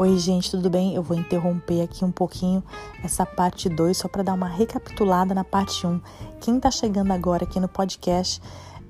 Oi, gente, tudo bem? Eu vou interromper aqui um pouquinho essa parte 2 só para dar uma recapitulada na parte 1. Um. Quem está chegando agora aqui no podcast,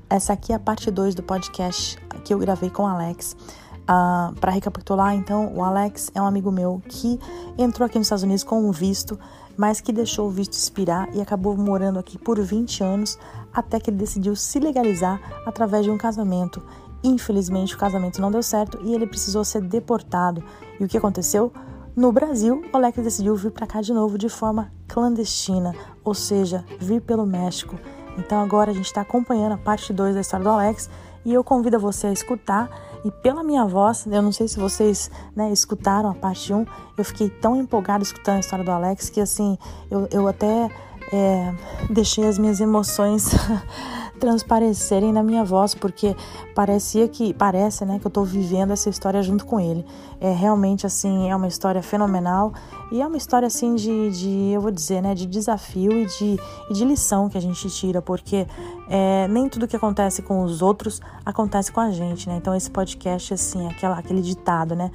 essa aqui é a parte 2 do podcast que eu gravei com o Alex. Uh, ah, para recapitular, então, o Alex é um amigo meu que entrou aqui nos Estados Unidos com um visto, mas que deixou o visto expirar e acabou morando aqui por 20 anos até que ele decidiu se legalizar através de um casamento. Infelizmente, o casamento não deu certo e ele precisou ser deportado. E o que aconteceu? No Brasil, o Alex decidiu vir para cá de novo de forma clandestina, ou seja, vir pelo México. Então agora a gente está acompanhando a parte 2 da história do Alex e eu convido você a escutar. E pela minha voz, eu não sei se vocês né, escutaram a parte 1, eu fiquei tão empolgada escutando a história do Alex que assim, eu, eu até é, deixei as minhas emoções transparecerem na minha voz, porque parecia que parece, né, que eu estou vivendo essa história junto com ele. É realmente assim, é uma história fenomenal e é uma história assim de, de eu vou dizer, né, de desafio e de, e de lição que a gente tira, porque é, nem tudo que acontece com os outros acontece com a gente, né? Então esse podcast assim, aquela, aquele ditado, né?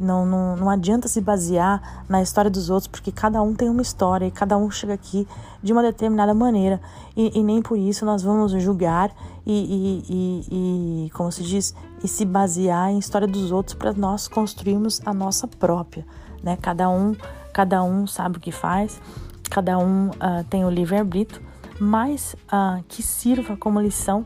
Não, não, não adianta se basear na história dos outros, porque cada um tem uma história e cada um chega aqui de uma determinada maneira. E, e nem por isso nós vamos julgar e, e, e, como se diz, e se basear em história dos outros para nós construirmos a nossa própria. Né? Cada um, cada um sabe o que faz, cada um uh, tem o livre-arbítrio, mas uh, que sirva como lição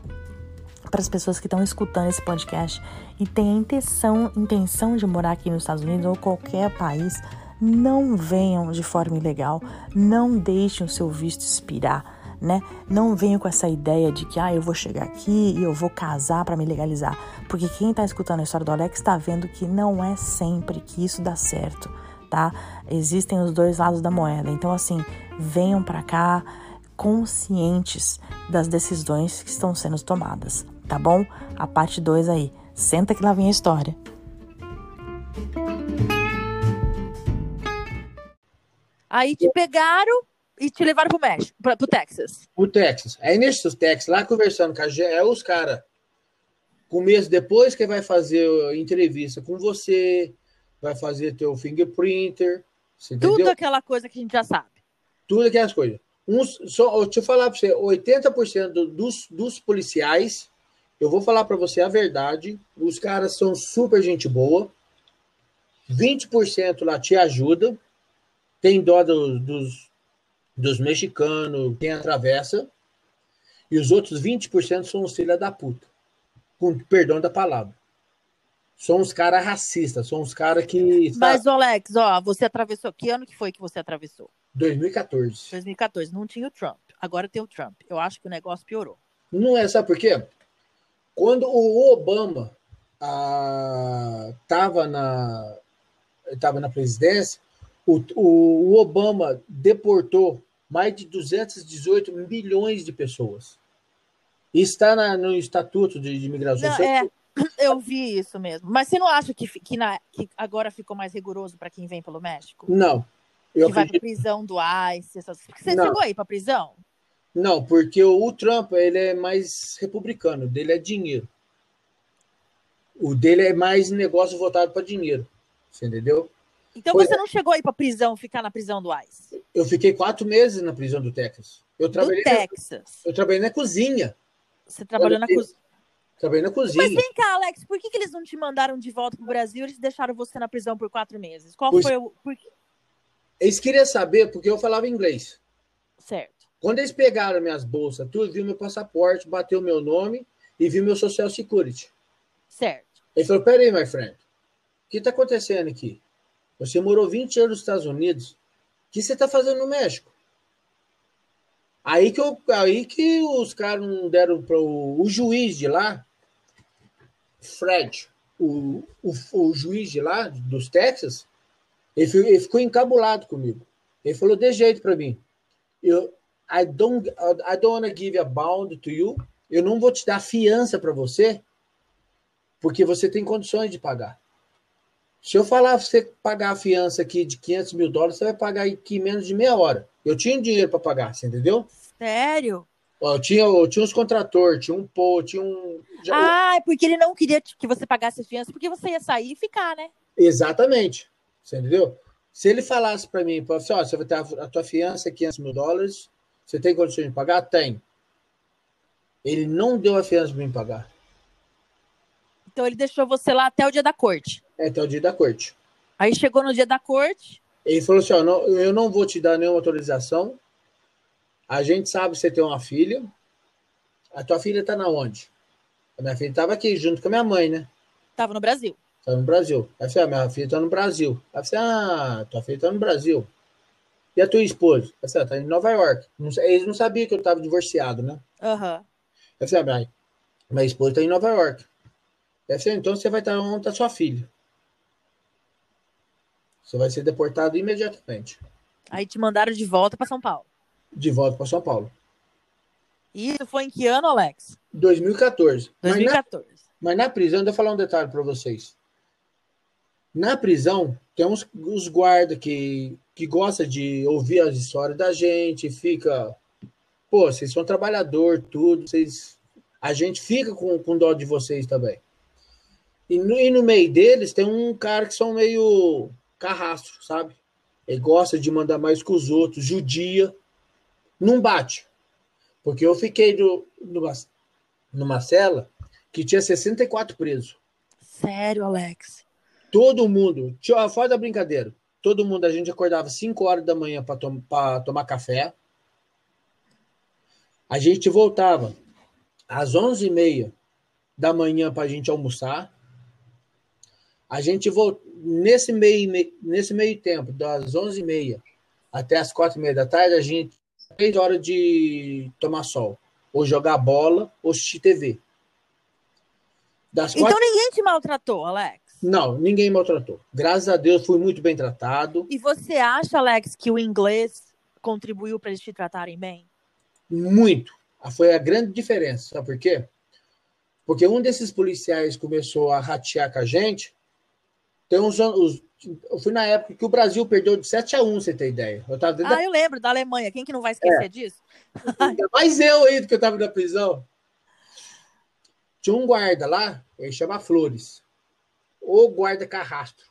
para as pessoas que estão escutando esse podcast e têm a intenção, intenção de morar aqui nos Estados Unidos ou qualquer país, não venham de forma ilegal, não deixem o seu visto expirar. Né? Não venham com essa ideia de que ah, eu vou chegar aqui e eu vou casar para me legalizar, porque quem está escutando a história do Alex está vendo que não é sempre que isso dá certo, tá? Existem os dois lados da moeda. Então assim, venham para cá conscientes das decisões que estão sendo tomadas, tá bom? A parte 2 aí. Senta que lá vem a história. Aí te pegaram e te levaram pro México, pra, pro Texas. Pro Texas. Aí nesse Texas, lá conversando com a é os caras, com mês depois que vai fazer entrevista com você, vai fazer teu fingerprinter, Tudo aquela coisa que a gente já sabe. Tudo aquelas coisas. Uns, só, deixa eu falar para você, 80% dos, dos policiais eu vou falar para você a verdade. Os caras são super gente boa. 20% lá te ajuda. Tem dó dos, dos, dos mexicanos, quem atravessa. E os outros 20% são os filha da puta. Com perdão da palavra. São os caras racistas, são os caras que. Mas, Alex, ó, você atravessou. Que ano que foi que você atravessou? 2014. 2014. Não tinha o Trump. Agora tem o Trump. Eu acho que o negócio piorou. Não é, sabe por quê? Quando o Obama estava ah, na, tava na presidência, o, o, o, Obama deportou mais de 218 milhões de pessoas. Está na, no Estatuto de, de Imigração. Não, é, eu vi isso mesmo. Mas você não acha que, que, na, que agora ficou mais rigoroso para quem vem pelo México? Não. Eu que acredito... vai para prisão do ICE. Essas... Você não. chegou aí para prisão? Não, porque o, Trump ele é mais republicano, dele é dinheiro. O dele é mais negócio voltado para dinheiro. Você entendeu? Então Foi... você não chegou aí para prisão, ficar na prisão do ICE? Eu fiquei quatro meses na prisão do Texas. Eu trabalhei do Texas. Na, eu trabalhei na cozinha. Você trabalhou na cozinha? Trabalhei na cozinha. Mas vem cá, Alex, por que, que eles não te mandaram de volta para o Brasil e eles deixaram você na prisão por quatro meses? Qual pois... foi o. Por... Eles queriam saber porque eu falava inglês. Certo. Quando eles pegaram minhas bolsas, tudo, viu meu passaporte, bateu meu nome e viu meu Social Security. Certo. Ele falou: peraí, my friend, o que está acontecendo aqui? Você morou 20 anos nos Estados Unidos, o que você está fazendo no México? Aí que, eu, aí que os caras não deram para o, o juiz de lá, Fred, o, o, o, juiz de lá, dos Texas, ele, ele ficou encabulado comigo. Ele falou de jeito para mim. Eu, I don't, I don't want to give a bond to you. Eu não vou te dar fiança para você, porque você tem condições de pagar. Se eu falar você pagar a fiança aqui de 500 mil dólares, você vai pagar aqui menos de meia hora. Eu tinha dinheiro para pagar, você entendeu? Sério? Eu tinha, eu tinha uns contratores, tinha um pô, tinha um. Ah, porque ele não queria que você pagasse a fiança, porque você ia sair e ficar, né? Exatamente. Você entendeu? Se ele falasse para mim, assim, ó, você vai ter a tua fiança é 500 mil dólares, você tem condições de pagar? Tem. Ele não deu a fiança para mim pagar. Então ele deixou você lá até o dia da corte. É, até o dia da corte. Aí chegou no dia da corte. Ele falou assim: ó, não, eu não vou te dar nenhuma autorização. A gente sabe que você tem uma filha. A tua filha tá na onde? A minha filha estava aqui junto com a minha mãe, né? Tava no Brasil. Tá no Brasil. Aí eu falei, ah, minha filha tá no Brasil. Aí eu falei, ah, tua filha tá no Brasil. E a tua esposa? Eu falei, ah, tá em Nova York. Eles não sabiam que eu tava divorciado, né? Aham. Uhum. Eu falei, ah, minha, esposa tá em Nova York. Eu falei, então você vai estar onde tá sua filha. Você vai ser deportado imediatamente. Aí te mandaram de volta para São Paulo. De volta para São Paulo. Isso foi em que ano, Alex? 2014. 2014. Mas na, mas na prisão, deixa eu falar um detalhe para vocês. Na prisão, tem uns, uns guardas que, que gostam de ouvir as histórias da gente, fica. Pô, vocês são trabalhador, tudo, vocês. A gente fica com, com dó de vocês também. E no, e no meio deles tem um cara que são meio carrastro, sabe? Ele gosta de mandar mais que os outros, judia. Não bate. Porque eu fiquei do, numa, numa cela que tinha 64 presos. Sério, Alex? Todo mundo, fora da brincadeira, todo mundo, a gente acordava 5 horas da manhã para tom, tomar café. A gente voltava às 11h30 da manhã para a gente almoçar. A gente voltou, nesse meio, nesse meio tempo, das 11h30 até as 4h30 da tarde, a gente 3 horas de tomar sol, ou jogar bola, ou assistir TV. Das então quatro... ninguém te maltratou, Alex? Não, ninguém maltratou. Graças a Deus fui muito bem tratado. E você acha, Alex, que o inglês contribuiu para eles te tratarem bem? Muito. Foi a grande diferença. Sabe por quê? Porque um desses policiais começou a ratear com a gente. Tem uns anos. Eu fui na época que o Brasil perdeu de 7 a 1, você tem ideia. Eu tava ah, eu lembro da Alemanha. Quem que não vai esquecer é. disso? Mais eu aí que eu tava na prisão. Tinha um guarda lá, ele chama Flores ou guarda carrastro.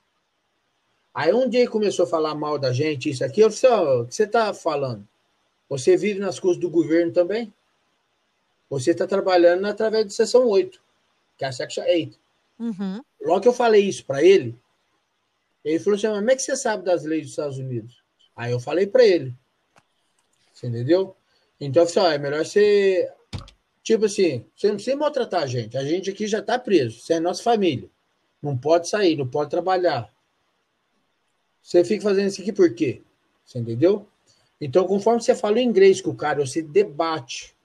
Aí um dia ele começou a falar mal da gente, isso aqui, eu disse, oh, o que você está falando? Você vive nas custas do governo também? Você está trabalhando através de seção 8, que é a Section 8. Uhum. Logo que eu falei isso para ele, ele falou assim, mas como é que você sabe das leis dos Estados Unidos? Aí eu falei para ele. Você entendeu? Então eu falei, é melhor você... Tipo assim, você não precisa maltratar a gente. A gente aqui já está preso. Você é nossa família. Não pode sair, não pode trabalhar. Você fica fazendo isso aqui por quê? Você entendeu? Então, conforme você fala inglês com o cara, você debate.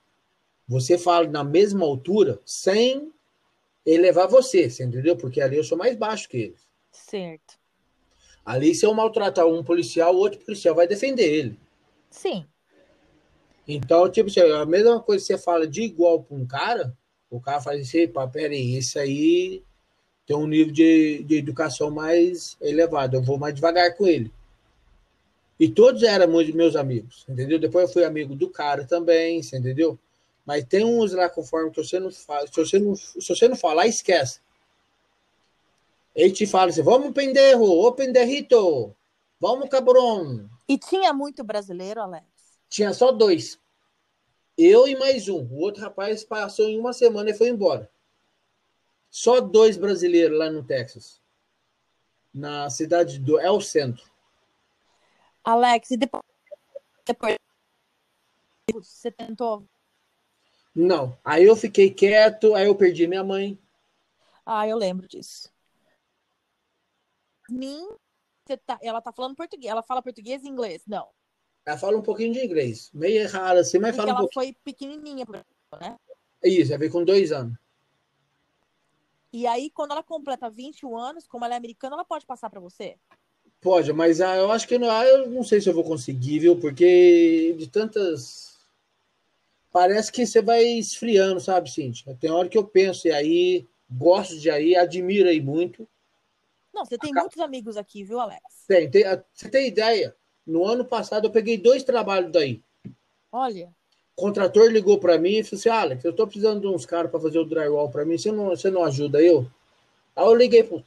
Você fala na mesma altura, sem elevar você, você entendeu? Porque ali eu sou mais baixo que eles. Certo. Ali, se eu maltratar um policial, o outro policial vai defender ele. Sim. Então, tipo a mesma coisa que você fala de igual para um cara, o cara faz assim, pá, peraí, isso aí tem um nível de, de educação mais elevado. Eu vou mais devagar com ele. E todos eram meus amigos, entendeu? Depois eu fui amigo do cara também, entendeu? Mas tem uns lá conforme que você não faz, se você não, se você não falar, esquece. Ele te fala assim: vamos, penderro, ô penderrito, vamos, cabrão. E tinha muito brasileiro, Alex? Tinha só dois. Eu e mais um. O outro rapaz passou em uma semana e foi embora. Só dois brasileiros lá no Texas. Na cidade do El Centro. Alex, e depois, depois você tentou? Não. Aí eu fiquei quieto, aí eu perdi minha mãe. Ah, eu lembro disso. Mim, tá, ela tá falando português. Ela fala português e inglês? Não. Ela fala um pouquinho de inglês. Meio errado assim, mas Porque fala um pouquinho. ela foi pequenininha, né? Isso, ela veio com dois anos. E aí, quando ela completa 21 anos, como ela é americana, ela pode passar para você? Pode, mas ah, eu acho que não, ah, eu não sei se eu vou conseguir, viu? Porque de tantas. Parece que você vai esfriando, sabe, Cintia? Tem hora que eu penso e aí, gosto de aí, admiro aí muito. Não, você tem Acab... muitos amigos aqui, viu, Alex? Tem, tem, você tem ideia? No ano passado eu peguei dois trabalhos daí. Olha. O contrator ligou para mim e falou assim: Alex, eu estou precisando de uns caras para fazer o drywall para mim, você não, você não ajuda eu? Aí eu liguei pro.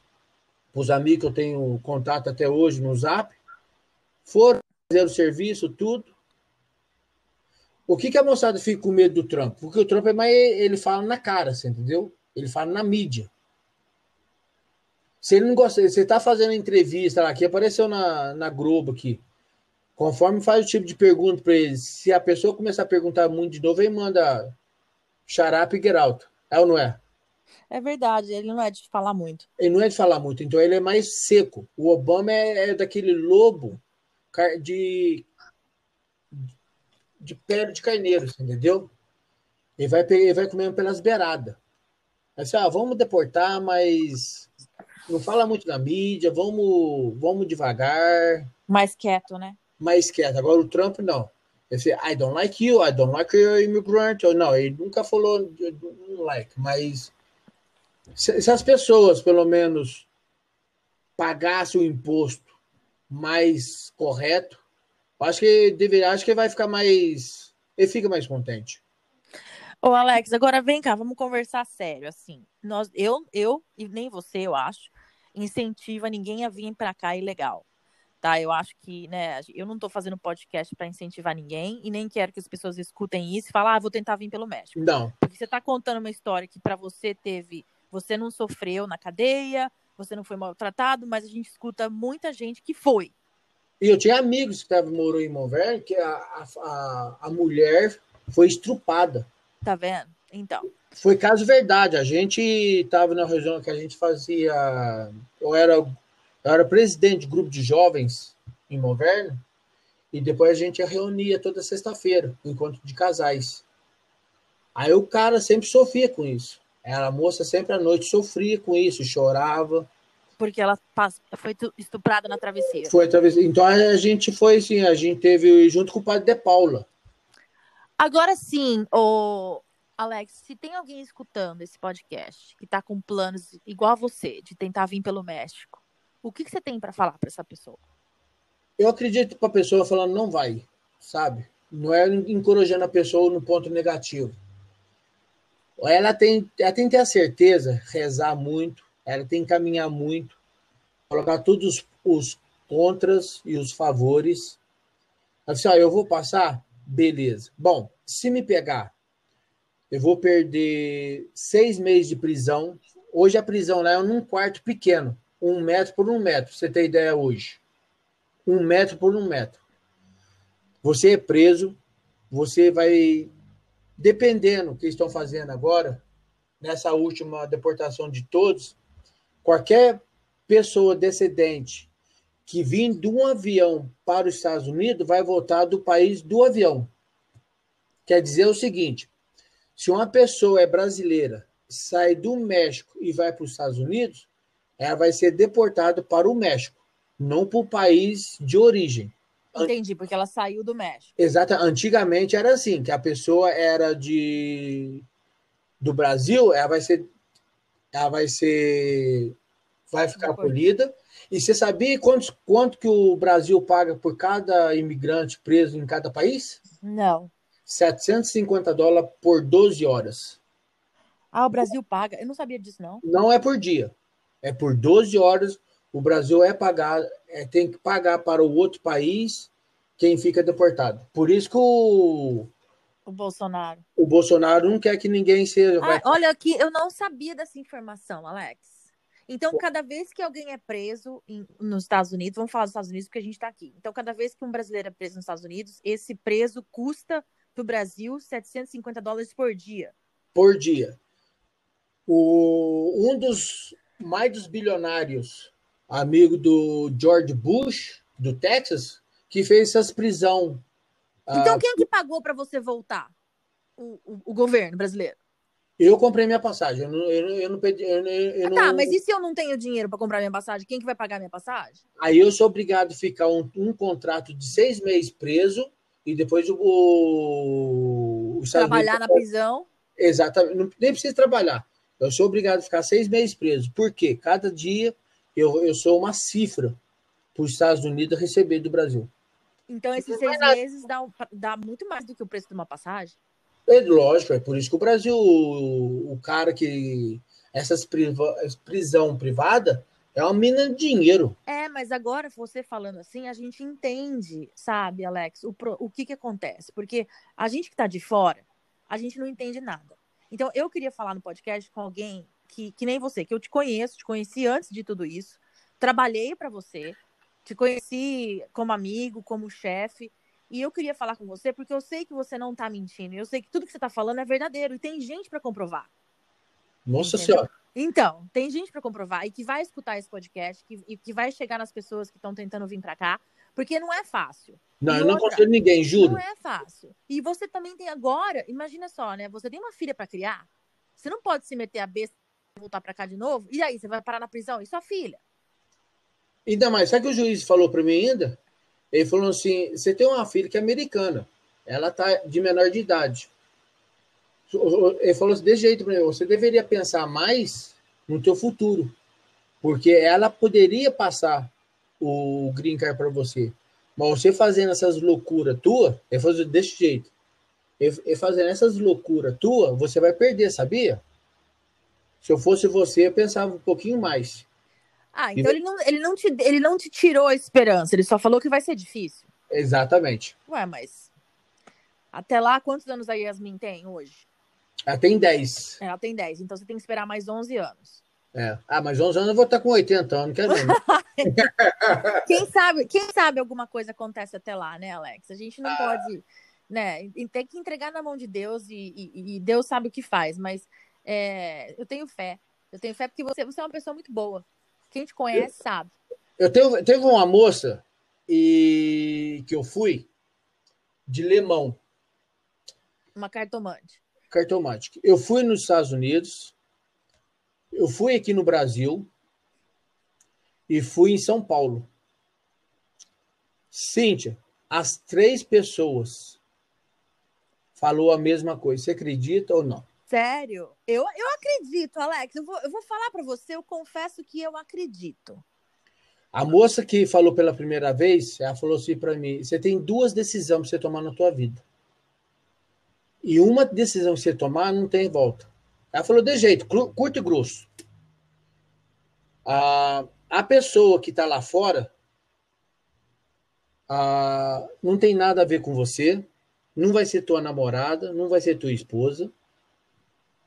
os amigos que eu tenho contato até hoje no Zap, foram fazer o serviço, tudo. O que, que a moçada fica com medo do Trump? Porque o Trump é mais, ele fala na cara, você entendeu? Ele fala na mídia. Se ele não gosta, você está fazendo entrevista lá, que apareceu na, na Globo aqui. Conforme faz o tipo de pergunta para ele, se a pessoa começar a perguntar muito de novo, ele manda xarape e out. É ou não é? É verdade, ele não é de falar muito. Ele não é de falar muito, então ele é mais seco. O Obama é, é daquele lobo de, de pele de carneiro, entendeu? Ele vai, ele vai comendo pelas beiradas. Assim, ah, vamos deportar, mas não fala muito na mídia, vamos, vamos devagar. Mais quieto, né? Mais quieto. Agora o Trump não. Ele fala, I don't like you, I don't like your immigrant. Ou não, ele nunca falou like, mas se, se, as pessoas, pelo menos, pagassem o imposto mais correto, acho que deveria, acho que vai ficar mais. Ele fica mais contente. Ô, Alex, agora vem cá, vamos conversar sério. Assim, nós, eu, eu e nem você, eu acho, incentiva ninguém a vir para cá ilegal. Tá? Eu acho que, né, eu não estou fazendo podcast para incentivar ninguém e nem quero que as pessoas escutem isso e falem, ah, vou tentar vir pelo México. Não. Porque você está contando uma história que para você teve você não sofreu na cadeia, você não foi maltratado, mas a gente escuta muita gente que foi. E eu tinha amigos que moram em Montverde que a, a, a mulher foi estrupada. Tá vendo? Então. Foi caso verdade. A gente estava na região que a gente fazia. Eu era, eu era presidente de grupo de jovens em Montverde. E depois a gente reunia toda sexta-feira, encontro de casais. Aí o cara sempre sofria com isso. Ela, a moça sempre à noite sofria com isso, chorava. Porque ela foi estuprada na travesseira. Foi travesseira. Então a gente foi assim, a gente teve junto com o padre de Paula. Agora sim, o Alex, se tem alguém escutando esse podcast que está com planos igual a você, de tentar vir pelo México, o que, que você tem para falar para essa pessoa? Eu acredito para a pessoa falando não vai, sabe? Não é encorajando a pessoa no ponto negativo ela tem, ela tem que ter a certeza, rezar muito, ela tem que caminhar muito, colocar todos os, contras e os favores. Assim, ó, eu vou passar? Beleza. Bom, se me pegar, eu vou perder seis meses de prisão. Hoje a prisão lá é num quarto pequeno, um metro por um metro, você tem ideia hoje. Um metro por um metro. Você é preso, você vai dependendo do que estão fazendo agora, nessa última deportação de todos, qualquer pessoa descendente que vim de um avião para os Estados Unidos vai voltar do país do avião. Quer dizer o seguinte: se uma pessoa é brasileira, sai do México e vai para os Estados Unidos, ela vai ser deportada para o México, não para o país de origem. Entendi, porque ela saiu do México. Exato. Antigamente era assim, que a pessoa era de do Brasil, ela vai ser ela vai ser vai ficar acolhida. E você sabia quanto, quanto que o Brasil paga por cada imigrante preso em cada país? Não. 750 dólares por 12 horas. Ah, o Brasil paga. Eu não sabia disso, não. Não é por dia. É por 12 horas o Brasil é pagar, é, tem que pagar para o outro país quem fica deportado. Por isso que o, o Bolsonaro. O Bolsonaro não quer que ninguém seja. Ah, olha aqui, eu não sabia dessa informação, Alex. Então, cada vez que alguém é preso em, nos Estados Unidos, vamos falar dos Estados Unidos porque a gente está aqui. Então, cada vez que um brasileiro é preso nos Estados Unidos, esse preso custa para o Brasil 750 dólares por dia. Por dia. O, um dos mais dos bilionários amigo do George Bush, do Texas, que fez essas prisão. Então, ah, quem que pagou para você voltar? O, o, o, governo brasileiro? Eu comprei minha passagem. Eu não, eu, eu não pedi. Eu, eu ah, não... Tá, mas e se eu não tenho dinheiro para comprar minha passagem? Quem que vai pagar minha passagem? Aí eu sou obrigado a ficar um, um contrato de seis meses preso e depois o. o, Trabalhar na prisão. Exatamente. Não, nem precisa trabalhar. Eu sou obrigado a ficar seis meses preso. Por quê? Cada dia eu, eu sou uma cifra para os Estados Unidos receber do Brasil. Então, esses seis meses dá, dá muito mais do que o preço de uma passagem? É lógico, é por isso que o Brasil, o, o cara que. Essas priva, prisão privada É uma mina de dinheiro. É, mas agora você falando assim, a gente entende, sabe, Alex, o, o que que acontece. Porque a gente que tá de fora, a gente não entende nada. Então, eu queria falar no podcast com alguém que, que nem você, que eu te conheço, te conheci antes de tudo isso, trabalhei para você, te conheci como amigo, como chefe, e eu queria falar com você porque eu sei que você não tá mentindo, eu sei que tudo que você tá falando é verdadeiro e tem gente para comprovar. Nossa Entendeu? Senhora. Então, tem gente para comprovar e que vai escutar esse podcast que, e que vai chegar nas pessoas que estão tentando vir para cá, porque não é fácil. Não, e eu outra, não consigo ninguém, juro. Não é fácil. E você também tem agora, imagina só, né? Você tem uma filha para criar. Você não pode se meter a besta e voltar para cá de novo. E aí, você vai parar na prisão e sua filha? Ainda mais, sabe o que o juiz falou para mim ainda? Ele falou assim: você tem uma filha que é americana, ela tá de menor de idade. Ele falou assim, de jeito para mim, você deveria pensar mais no teu futuro, porque ela poderia passar o green card para você. Mas você fazendo essas loucuras tua, ele falou desse jeito. E fazendo essas loucuras tua, você vai perder, sabia? Se eu fosse você, eu pensava um pouquinho mais. Ah, então e... ele, não, ele, não te, ele não te tirou a esperança, ele só falou que vai ser difícil. Exatamente. Ué, mas até lá, quantos anos a Yasmin tem hoje? Ela tem 10. Ela tem 10, então você tem que esperar mais 11 anos. É. Ah, mas 11 anos eu vou estar com 80 anos, quero nem. quem sabe, quem sabe alguma coisa acontece até lá, né, Alex? A gente não ah. pode, né? Tem que entregar na mão de Deus e, e, e Deus sabe o que faz, mas é, eu tenho fé. Eu tenho fé porque você, você é uma pessoa muito boa. Quem te conhece eu, sabe. Eu tenho, teve uma moça e que eu fui de Lemão. Uma cartomante. Cartomante. Eu fui nos Estados Unidos, eu fui aqui no Brasil e fui em São Paulo. Cíntia, as três pessoas falou a mesma coisa. Você acredita ou não? Sério? Eu, eu acredito, Alex. Eu vou, eu vou falar para você, eu confesso que eu acredito. A moça que falou pela primeira vez, ela falou assim para mim: você tem duas decisões para você tomar na tua vida. E uma decisão que você tomar não tem volta. Ela falou de jeito, curto e grosso. A, a pessoa que está lá fora a, não tem nada a ver com você, não vai ser tua namorada, não vai ser tua esposa.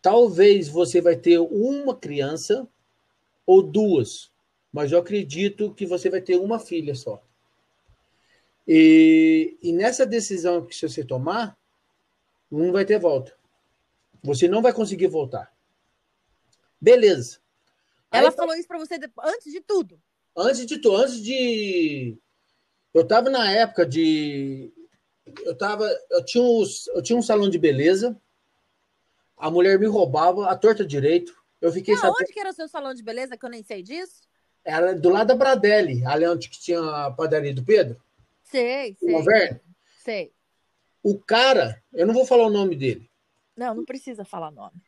Talvez você vai ter uma criança ou duas, mas eu acredito que você vai ter uma filha só. E, e nessa decisão que você tomar, não vai ter volta. Você não vai conseguir voltar. Beleza. Ela Aí, falou isso para você antes de tudo. Antes de tudo, antes de. Eu estava na época de. Eu tava. Eu tinha, uns, eu tinha um salão de beleza. A mulher me roubava a torta direito. Eu fiquei sabendo... Onde que era o seu salão de beleza que eu nem sei disso? Era do lado da Bradelli, ali onde tinha a padaria do Pedro. Sei, sei. Governo. Sei. O cara, eu não vou falar o nome dele. Não, não precisa falar nome.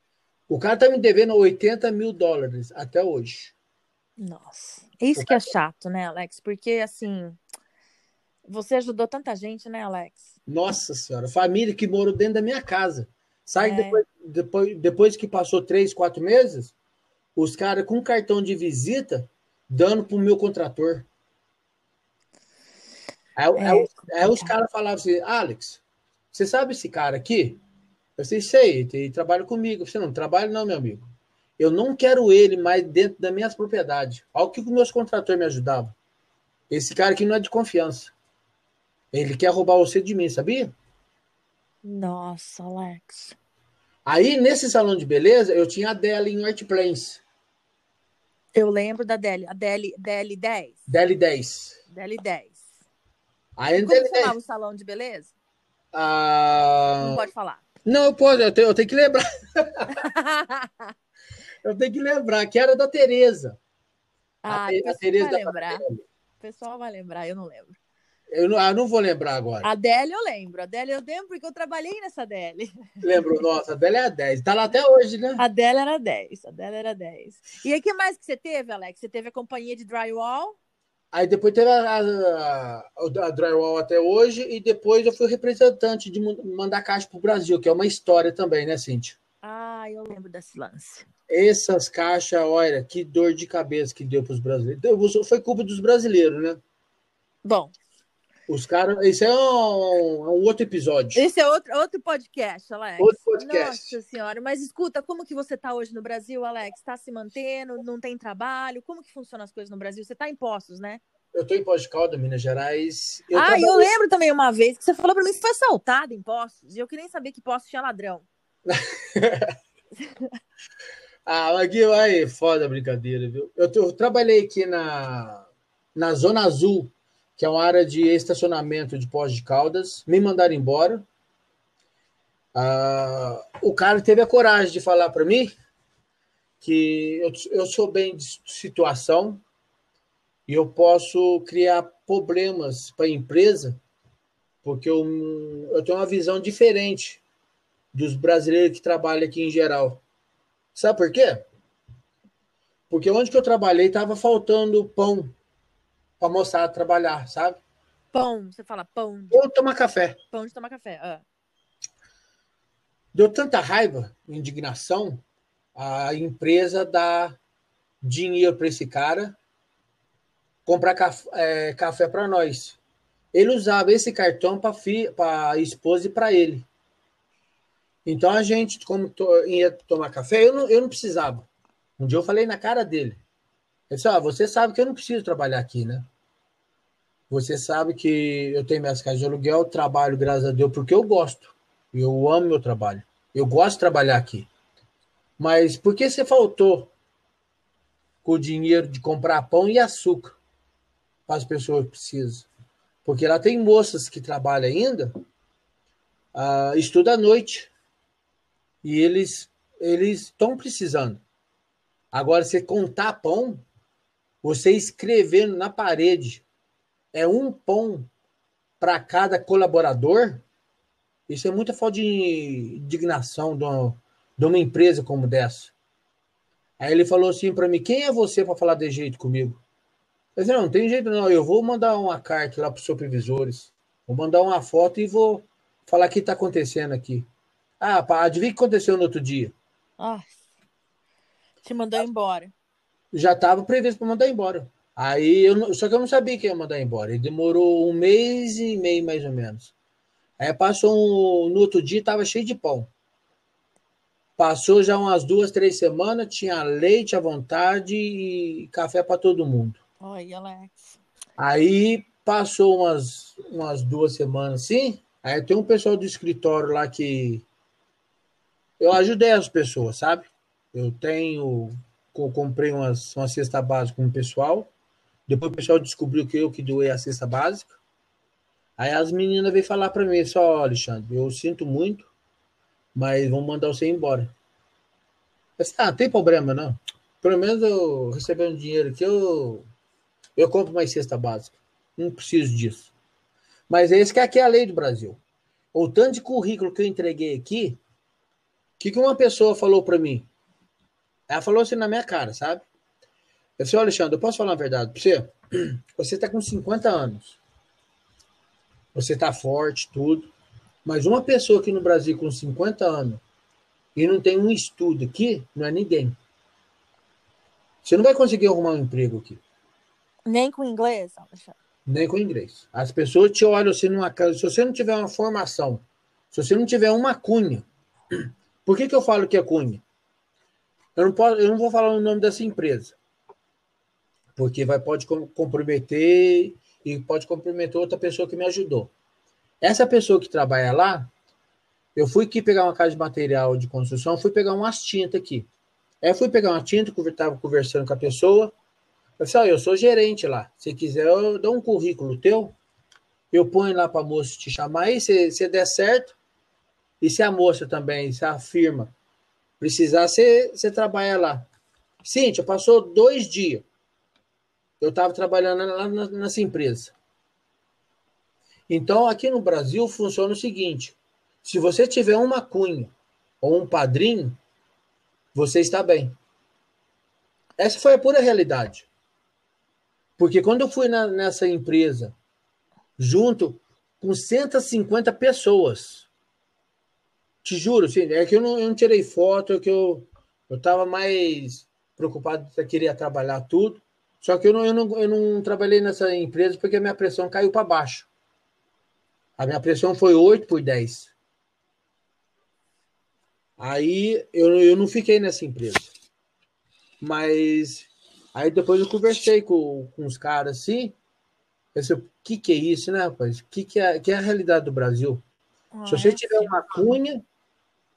O cara tá me devendo 80 mil dólares até hoje. Nossa. Isso que é chato, né, Alex? Porque, assim, você ajudou tanta gente, né, Alex? Nossa senhora, família que morou dentro da minha casa. Sai é. depois, depois, depois que passou três, quatro meses, os caras com cartão de visita dando pro meu contrator. Aí, é, aí, aí os caras falavam assim, Alex, você sabe esse cara aqui? Eu sei, sei, ele trabalha comigo. Você não trabalha, não, meu amigo. Eu não quero ele mais dentro das minhas propriedades. Olha o que os meus contratores me ajudavam. Esse cara aqui não é de confiança. Ele quer roubar você de mim, sabia? Nossa, Alex. Aí, nesse salão de beleza, eu tinha a Deli em White Plains. Eu lembro da Deli. A Deli, Deli 10. Deli 10. Deli 10. Aí, Como Deli chamava 10. o salão de beleza? Ah... Não pode falar. Não, eu posso, eu tenho, eu tenho que lembrar. eu tenho que lembrar que era da Tereza. Ah, a, a Tereza vai lembrar. O pessoal vai lembrar, eu não lembro. Eu não, eu não vou lembrar agora. A Adélia eu lembro. A Adélia eu lembro porque eu trabalhei nessa Adélia. Lembro, nossa, a Adélia é 10. Tá lá até hoje, né? A Adélia era 10. A Adélia era 10. E aí, o que mais que você teve, Alex? Você teve a companhia de drywall? Aí depois teve a, a, a, drywall até hoje, e depois eu fui representante de mandar caixa para o Brasil, que é uma história também, né, Cintia? Ah, eu lembro desse lance. Essas caixas, olha, que dor de cabeça que deu para os brasileiros. Foi culpa dos brasileiros, né? Bom. Os caras. Isso é um, um, outro episódio. Esse é outro, outro podcast, Alex. Outro podcast. Nossa senhora. Mas escuta, como que você está hoje no Brasil, Alex? Está se mantendo? Não tem trabalho? Como que funcionam as coisas no Brasil? Você está em postos, né? Eu estou em Pós de Caldas, Minas Gerais. Eu ah, trabalhei... eu lembro também uma vez que você falou para mim que foi assaltado em postos. E eu queria nem saber que postos tinha ladrão. ah, aqui vai, foda a brincadeira, viu? Eu, eu, trabalhei aqui na, na Zona Azul, que é uma área de estacionamento de Pós de Caldas. Me mandaram embora. Ah, o cara teve a coragem de falar para mim que eu, eu sou bem de situação e eu posso criar problemas para a empresa porque eu, eu tenho uma visão diferente dos brasileiros que trabalham aqui em geral. Sabe por quê? Porque onde que eu trabalhei estava faltando pão para moçada trabalhar, sabe? Pão, você fala pão. De... Ou tomar café. Pão de tomar café. Ah. Deu tanta raiva, indignação, a empresa dá dinheiro para esse cara comprar café, é, café para nós. Ele usava esse cartão para a esposa e para ele. Então a gente, como to, ia tomar café, eu não, eu não precisava. Um dia eu falei na cara dele. Ele disse: ah, você sabe que eu não preciso trabalhar aqui, né? Você sabe que eu tenho minhas casas de aluguel, trabalho, graças a Deus, porque eu gosto. Eu amo meu trabalho. Eu gosto de trabalhar aqui. Mas por que você faltou com o dinheiro de comprar pão e açúcar para as pessoas que precisam? Porque lá tem moças que trabalham ainda, uh, estuda à noite, e eles eles estão precisando. Agora, você contar pão, você escrevendo na parede, é um pão para cada colaborador, isso é muita falta de indignação de uma, de uma empresa como dessa. Aí ele falou assim para mim: quem é você para falar de jeito comigo? Eu disse, não, não tem jeito não, eu vou mandar uma carta lá para os supervisores, vou mandar uma foto e vou falar o que está acontecendo aqui. Ah, adivinha o que aconteceu no outro dia? Ah, te mandou embora. Já estava previsto para mandar embora. Aí eu só que eu não sabia que ia mandar embora. Ele demorou um mês e meio mais ou menos. Aí passou um, no outro dia estava cheio de pão. Passou já umas duas, três semanas, tinha leite à vontade e café para todo mundo. Oi, Alex. Aí passou umas, umas duas semanas assim. Aí tem um pessoal do escritório lá que eu ajudei as pessoas, sabe? Eu tenho, eu comprei umas, uma cesta básica com o pessoal. Depois o pessoal descobriu que eu que doei a cesta básica. Aí as meninas veio falar para mim, só, Alexandre, eu sinto muito, mas vão mandar você embora. Eu disse, ah, tem problema, não. Pelo menos eu recebendo dinheiro aqui, eu, eu compro mais cesta básica. Não preciso disso. Mas esse que aqui é a lei do Brasil. O tanto de currículo que eu entreguei aqui, que, que uma pessoa falou para mim? Ela falou assim na minha cara, sabe? Eu disse, Alexandre, eu posso falar uma verdade para você? Você está com 50 anos. Você está forte, tudo. Mas uma pessoa aqui no Brasil com 50 anos e não tem um estudo aqui, não é ninguém. Você não vai conseguir arrumar um emprego aqui. Nem com inglês, Alexandre? Nem com inglês. As pessoas te olham assim numa casa. Se você não tiver uma formação, se você não tiver uma cunha, por que, que eu falo que é Cunha? Eu não, posso, eu não vou falar o nome dessa empresa, porque vai, pode comprometer e pode comprometer outra pessoa que me ajudou. Essa pessoa que trabalha lá, eu fui aqui pegar uma casa de material de construção, fui pegar umas tintas aqui. Aí fui pegar uma tinta, estava conversando com a pessoa. Eu falei, eu sou gerente lá. Se quiser, eu dou um currículo teu. Eu ponho lá para a moça te chamar aí, se, se der certo, e se a moça também, se a firma precisar, você, trabalha lá. Cíntia, passou dois dias. Eu estava trabalhando lá nessa empresa. Então, aqui no Brasil, funciona o seguinte: se você tiver uma cunha ou um padrinho, você está bem. Essa foi a pura realidade. Porque quando eu fui na, nessa empresa, junto com 150 pessoas, te juro, assim, é que eu não, eu não tirei foto, é que eu, eu tava mais preocupado, eu queria trabalhar tudo. Só que eu não, eu, não, eu não trabalhei nessa empresa porque a minha pressão caiu para baixo. A minha pressão foi 8 por 10. Aí eu, eu não fiquei nessa empresa. Mas aí depois eu conversei com, com os caras assim. Eu disse, o que, que é isso, né, rapaz? O que, que, é, que é a realidade do Brasil? Ah, Se você tiver uma cunha,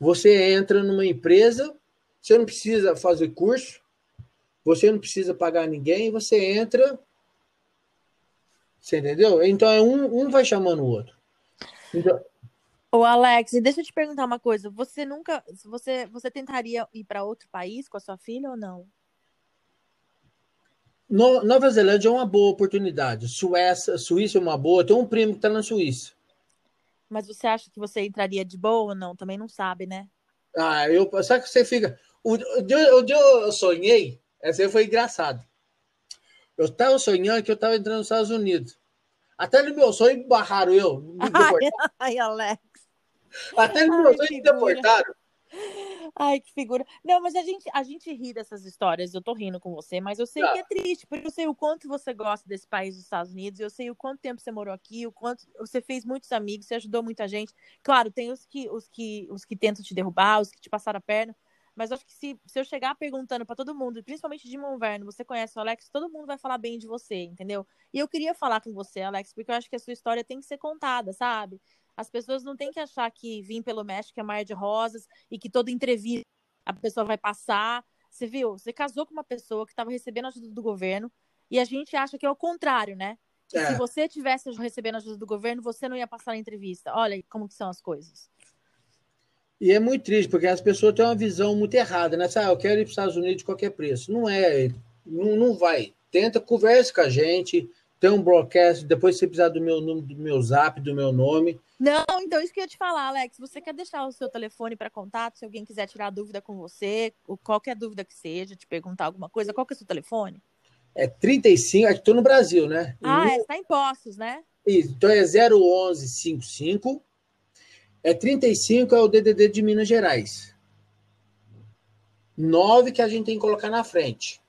você entra numa empresa, você não precisa fazer curso, você não precisa pagar ninguém, você entra. Você entendeu? Então é um, um vai chamando o outro. Então... Ô, Alex, deixa eu te perguntar uma coisa. Você nunca. Você, você tentaria ir para outro país com a sua filha ou não? No, Nova Zelândia é uma boa oportunidade. Suécia, Suíça é uma boa. Tem um primo que está na Suíça. Mas você acha que você entraria de boa ou não? Também não sabe, né? Ah, eu. Sabe que você fica. O, o, dia, eu sonhei, essa aí foi engraçado. Eu estava sonhando que eu estava entrando nos Estados Unidos. Até no meu sonho barraram eu. Me ai, ai, Alex. Até no meu sonho me deportaram. Ai, que figura. Não, mas a gente, a gente ri dessas histórias. Eu tô rindo com você, mas eu sei que é triste, porque eu sei o quanto você gosta desse país dos Estados Unidos, eu sei o quanto tempo você morou aqui, o quanto você fez muitos amigos, você ajudou muita gente. Claro, tem os que, os que, os que tentam te derrubar, os que te passaram a perna, mas acho que se, se eu chegar perguntando para todo mundo, principalmente de Monverno, você conhece o Alex, todo mundo vai falar bem de você, entendeu? E eu queria falar com você, Alex, porque eu acho que a sua história tem que ser contada, sabe? As pessoas não têm que achar que vir pelo México é mar de rosas e que toda entrevista a pessoa vai passar. Você viu? Você casou com uma pessoa que estava recebendo ajuda do governo e a gente acha que é o contrário, né? É. Se você tivesse recebendo ajuda do governo, você não ia passar na entrevista. Olha como que são as coisas. E é muito triste, porque as pessoas têm uma visão muito errada, né? Ah, eu quero ir para os Estados Unidos de qualquer preço. Não é, não, não vai. Tenta, converse com a gente, tem um broadcast, depois se precisar do meu número, do meu zap, do meu nome. Não, então isso que eu ia te falar, Alex. Você quer deixar o seu telefone para contato, se alguém quiser tirar dúvida com você, ou qualquer dúvida que seja, te perguntar alguma coisa, qual que é o seu telefone? É 35, aqui estou no Brasil, né? Ah, é, está em Postos, né? Isso, então é 01155. É 35 é o DDD de Minas Gerais. 9 que a gente tem que colocar na frente.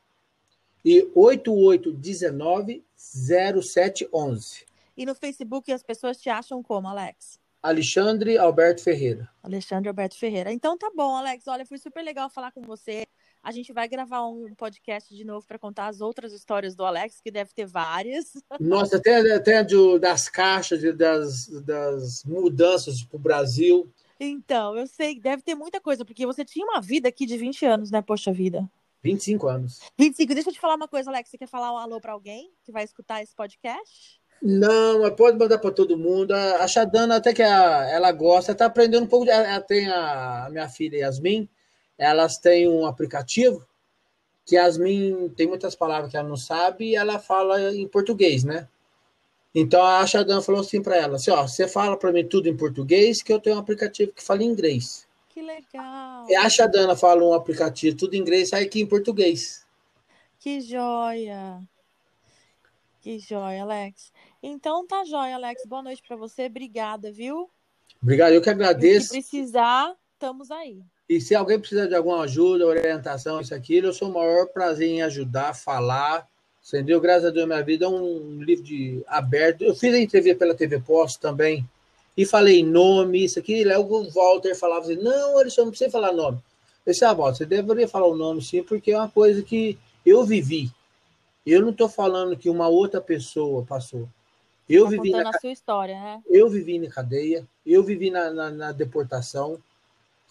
E 8819 0711. E no Facebook as pessoas te acham como, Alex? Alexandre Alberto Ferreira. Alexandre Alberto Ferreira. Então tá bom, Alex. Olha, foi super legal falar com você. A gente vai gravar um podcast de novo para contar as outras histórias do Alex, que deve ter várias. Nossa, até, até do, das caixas, das, das mudanças para o Brasil. Então, eu sei, deve ter muita coisa, porque você tinha uma vida aqui de 20 anos, né? Poxa vida. 25 anos. 25. Deixa eu te falar uma coisa, Alex. Você quer falar um alô para alguém que vai escutar esse podcast? Não, pode mandar para todo mundo. A Xadana, até que a, ela gosta, está aprendendo um pouco. De, ela tem a, a, minha filha Yasmin, elas têm um aplicativo que Yasmin tem muitas palavras que ela não sabe e ela fala em português, né? Então a Xadana falou assim para ela: assim, ó, você fala para mim tudo em português, que eu tenho um aplicativo que fala em inglês. Que legal. E a Xadana fala um aplicativo tudo em inglês, sai aqui em português. Que joia. Que joia, Alex. Então tá joia, Alex. Boa noite para você. Obrigada, viu? Obrigado, eu que agradeço. se precisar, estamos aí. E se alguém precisar de alguma ajuda, orientação, isso, aquilo, eu sou o maior prazer em ajudar, falar. Entendeu? Graças a Deus, minha vida é um livro de aberto. Eu fiz a entrevista pela TV Post também e falei nome, isso aqui. Léo o Walter falava assim: não, Alisson, não precisa falar nome. Eu disse: ah, Walter, você deveria falar o nome sim, porque é uma coisa que eu vivi. Eu não estou falando que uma outra pessoa passou. Eu tá vivi na a sua história, né? Eu vivi na cadeia, eu vivi na, na, na deportação.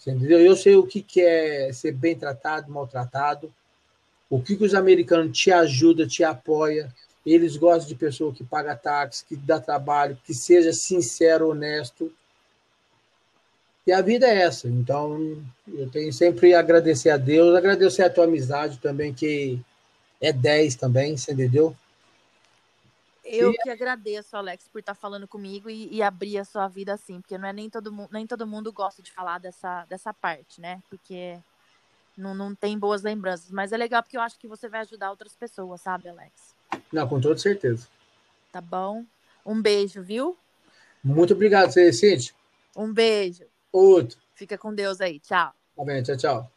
entendeu? Eu sei o que, que é ser bem tratado, maltratado. O que, que os americanos te ajudam, te apoiam. Eles gostam de pessoa que paga táxi, que dá trabalho, que seja sincero, honesto. E a vida é essa. Então, eu tenho sempre a agradecer a Deus, agradecer a tua amizade também, que é 10 também, você entendeu? Eu e... que agradeço, Alex, por estar falando comigo e, e, abrir a sua vida assim, porque não é nem todo mundo, nem todo mundo gosta de falar dessa, dessa parte, né? Porque não, não tem boas lembranças. Mas é legal porque eu acho que você vai ajudar outras pessoas, sabe, Alex? Não, com toda certeza. Tá bom? Um beijo, viu? Muito obrigado, Cintia. Um beijo. Outro. Fica com Deus aí. Tchau. Tá bem, tchau, tchau.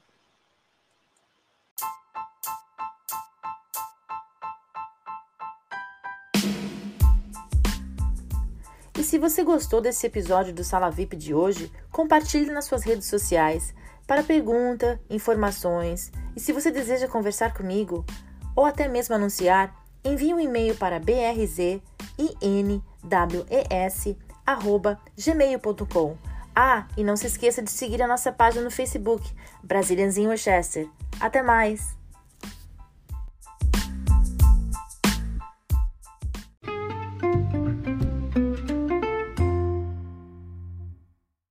E se você gostou desse episódio do Sala VIP de hoje, compartilhe nas suas redes sociais para pergunta, informações e se você deseja conversar comigo ou até mesmo anunciar, envie um e-mail para brzинwes@gmail.com. Ah, e não se esqueça de seguir a nossa página no Facebook, Brazilians in Westchester. Até mais!